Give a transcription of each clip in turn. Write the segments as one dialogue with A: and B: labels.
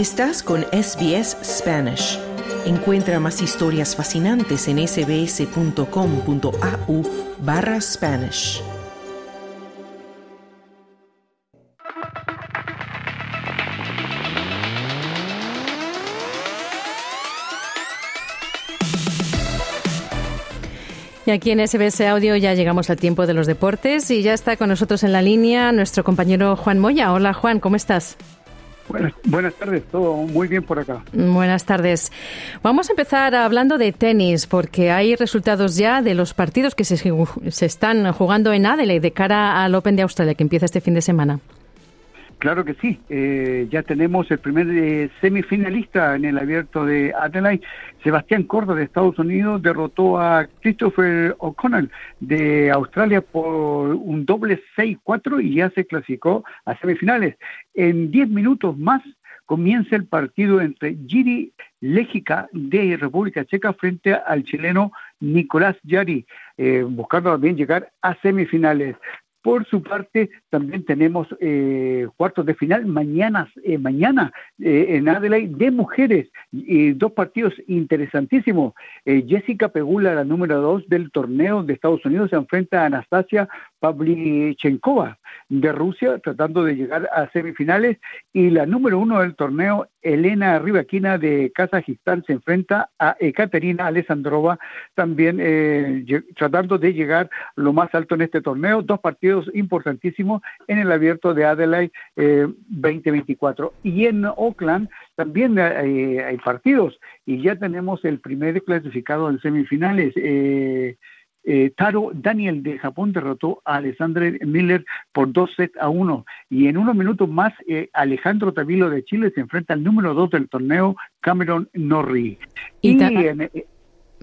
A: Estás con SBS Spanish. Encuentra más historias fascinantes en sbs.com.au barra Spanish.
B: Y aquí en SBS Audio ya llegamos al tiempo de los deportes y ya está con nosotros en la línea nuestro compañero Juan Moya. Hola Juan, ¿cómo estás?
C: Buenas, tardes, todo muy bien por acá.
B: Buenas tardes. Vamos a empezar hablando de tenis, porque hay resultados ya de los partidos que se, se están jugando en Adelaide de cara al Open de Australia, que empieza este fin de semana.
C: Claro que sí, eh, ya tenemos el primer eh, semifinalista en el abierto de Adelaide. Sebastián Corda de Estados Unidos derrotó a Christopher O'Connell de Australia por un doble 6-4 y ya se clasificó a semifinales. En 10 minutos más comienza el partido entre Giri Légica de República Checa frente al chileno Nicolás Yari, eh, buscando también llegar a semifinales. Por su parte, también tenemos eh, cuartos de final mañana, eh, mañana eh, en Adelaide de mujeres, dos partidos interesantísimos. Jessica Pegula, la número dos del torneo de Estados Unidos, se enfrenta a Anastasia Pavlichenkova de Rusia, tratando de llegar a semifinales, y la número uno del torneo, Elena Rivaquina de Kazajistán, se enfrenta a Ekaterina Alessandrova, también tratando de llegar lo más alto en este torneo. Dos partidos importantísimos en el abierto de Adelaide 2024. Eh, y en Oakland también hay, partidos y ya tenemos el primer clasificado en semifinales. Eh, eh, Taro Daniel de Japón derrotó a Alexandre Miller por dos sets a uno. Y en unos minutos más, Alejandro Tavilo de Chile se enfrenta al número dos del torneo, Cameron Norrie. Y,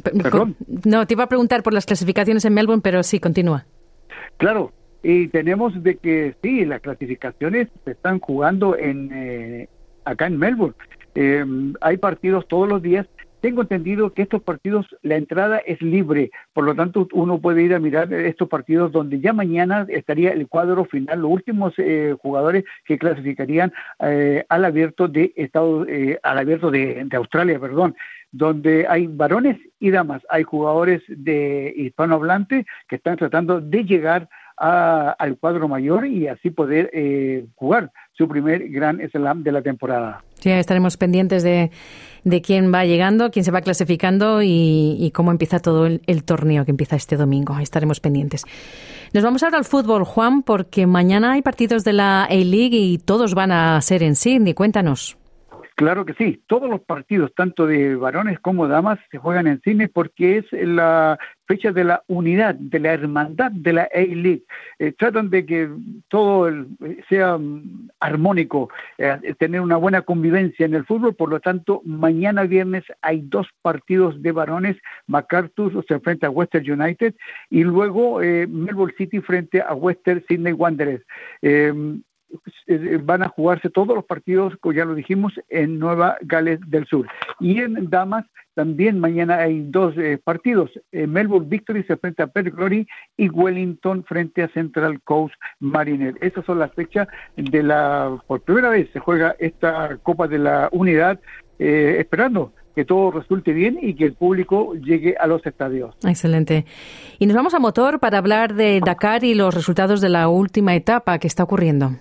B: perdón. No, te iba a preguntar por las clasificaciones en Melbourne, pero sí, continúa.
C: Claro, y tenemos de que sí, las clasificaciones se están jugando en eh, acá en Melbourne. Hay partidos todos los días. Tengo entendido que estos partidos, la entrada es libre, por lo tanto uno puede ir a mirar estos partidos donde ya mañana estaría el cuadro final, los últimos eh, jugadores que clasificarían eh, al abierto de Estados, al abierto de, de Australia, perdón donde hay varones y damas, hay jugadores de hispanohablante que están tratando de llegar al cuadro mayor y así poder eh, jugar su primer gran slam de la temporada.
B: Sí, estaremos pendientes de, de quién va llegando, quién se va clasificando y, cómo empieza todo el, torneo que empieza este domingo. estaremos pendientes. Nos vamos ahora al fútbol, Juan, porque mañana hay partidos de la A-League y todos van a ser en Sydney. Cuéntanos.
C: Claro que sí, todos los partidos, tanto de varones como damas, se juegan en cine porque es la fecha de la unidad, de la hermandad de la A-League. Eh, tratan de que todo sea mm, armónico, eh, tener una buena convivencia en el fútbol, por lo tanto, mañana viernes hay dos partidos de varones, MacArthur se enfrenta a Western United y luego eh, Melbourne City frente a Western Sydney Wanderers. Eh, van a jugarse todos los partidos, como ya lo dijimos, en Nueva Gales del Sur. Y en Damas también mañana hay dos eh, partidos. Eh, Melbourne Victory se enfrenta a Perth Glory y Wellington frente a Central Coast Mariner. Esas son las fechas de la, por primera vez se juega esta Copa de la Unidad, esperando que todo resulte bien y que el público llegue a los estadios.
B: Excelente. Y nos vamos a motor para hablar de Dakar y los resultados de la última etapa que está ocurriendo.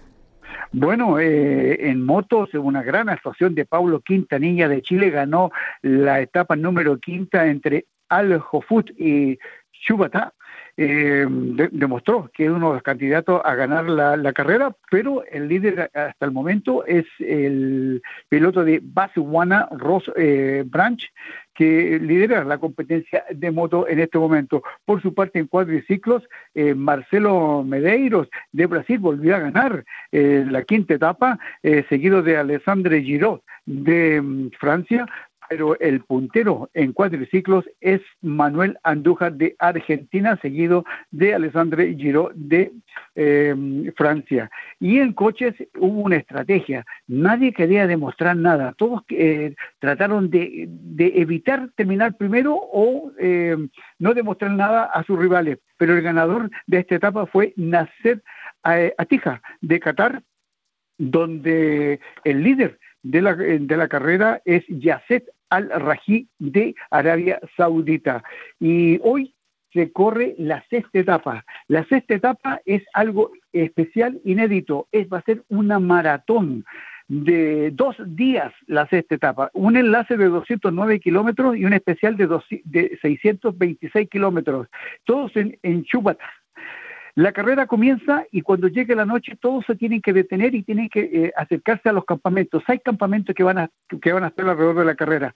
C: Bueno, eh, en motos, una gran actuación de Paulo Quintanilla de Chile ganó la etapa número quinta entre Al Hofut y Chubata. Eh, demostró que es uno de los candidatos a ganar la, carrera, pero el líder hasta el momento es el piloto de Basuana Ross eh, Branch, que lidera la competencia de moto en este momento. Por su parte, en cuadriciclos, eh, Marcelo Medeiros de Brasil volvió a ganar eh, la quinta etapa, eh, seguido de Alessandre Giraud de mm, Francia, pero el puntero en cuadriciclos es Manuel Andújar de Argentina, seguido de Alessandre Giro de em, Francia. Y en coches hubo una estrategia, nadie quería demostrar nada, todos eh, trataron de, evitar terminar primero o em, no demostrar nada a sus rivales, pero el ganador de esta etapa fue Nasser Atija de Qatar, donde el líder de la, de la carrera es Yasset Al-Raji de Arabia Saudita. Y hoy se corre la sexta etapa. La sexta etapa es algo especial, inédito, es, va a ser una maratón de dos días la sexta etapa, un enlace de 209 kilómetros y un especial de, de 626 kilómetros, todos en, en. La carrera comienza y cuando llegue la noche todos se tienen que detener y tienen que eh, acercarse a los campamentos. Hay campamentos que van a que van a estar alrededor de la carrera.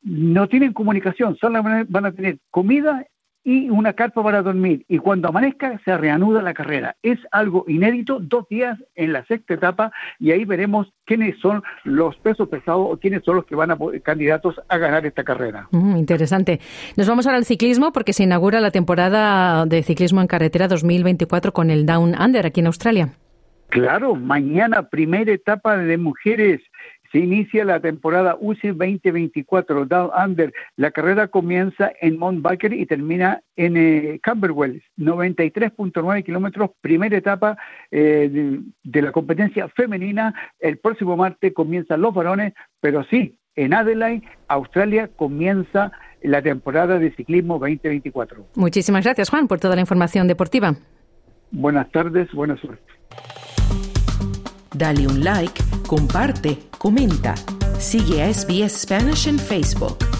C: No tienen comunicación, solo van a tener comida y una carpa para dormir. Y cuando amanezca se reanuda la carrera. Es algo inédito, dos días en la sexta etapa y ahí veremos quiénes son los pesos pesados o quiénes son los que van a candidatos a ganar esta carrera.
B: Mm, interesante. Nos vamos ahora al ciclismo porque se inaugura la temporada de ciclismo en carretera 2024 con el Down Under aquí en Australia.
C: Claro, mañana primera etapa de mujeres se inicia la temporada UCI 2024 Down Under. La carrera comienza en Mount Baker y termina en eh, Camberwell, 93.9 kilómetros, primera etapa eh, de, la competencia femenina. El próximo martes comienzan los varones, pero sí, en Adelaide, Australia, comienza la temporada de ciclismo 2024.
B: Muchísimas gracias, Juan, por toda la información deportiva.
C: Buenas tardes, buena suerte.
A: Dale un like, comparte, comenta. Sigue a SBS Spanish en Facebook.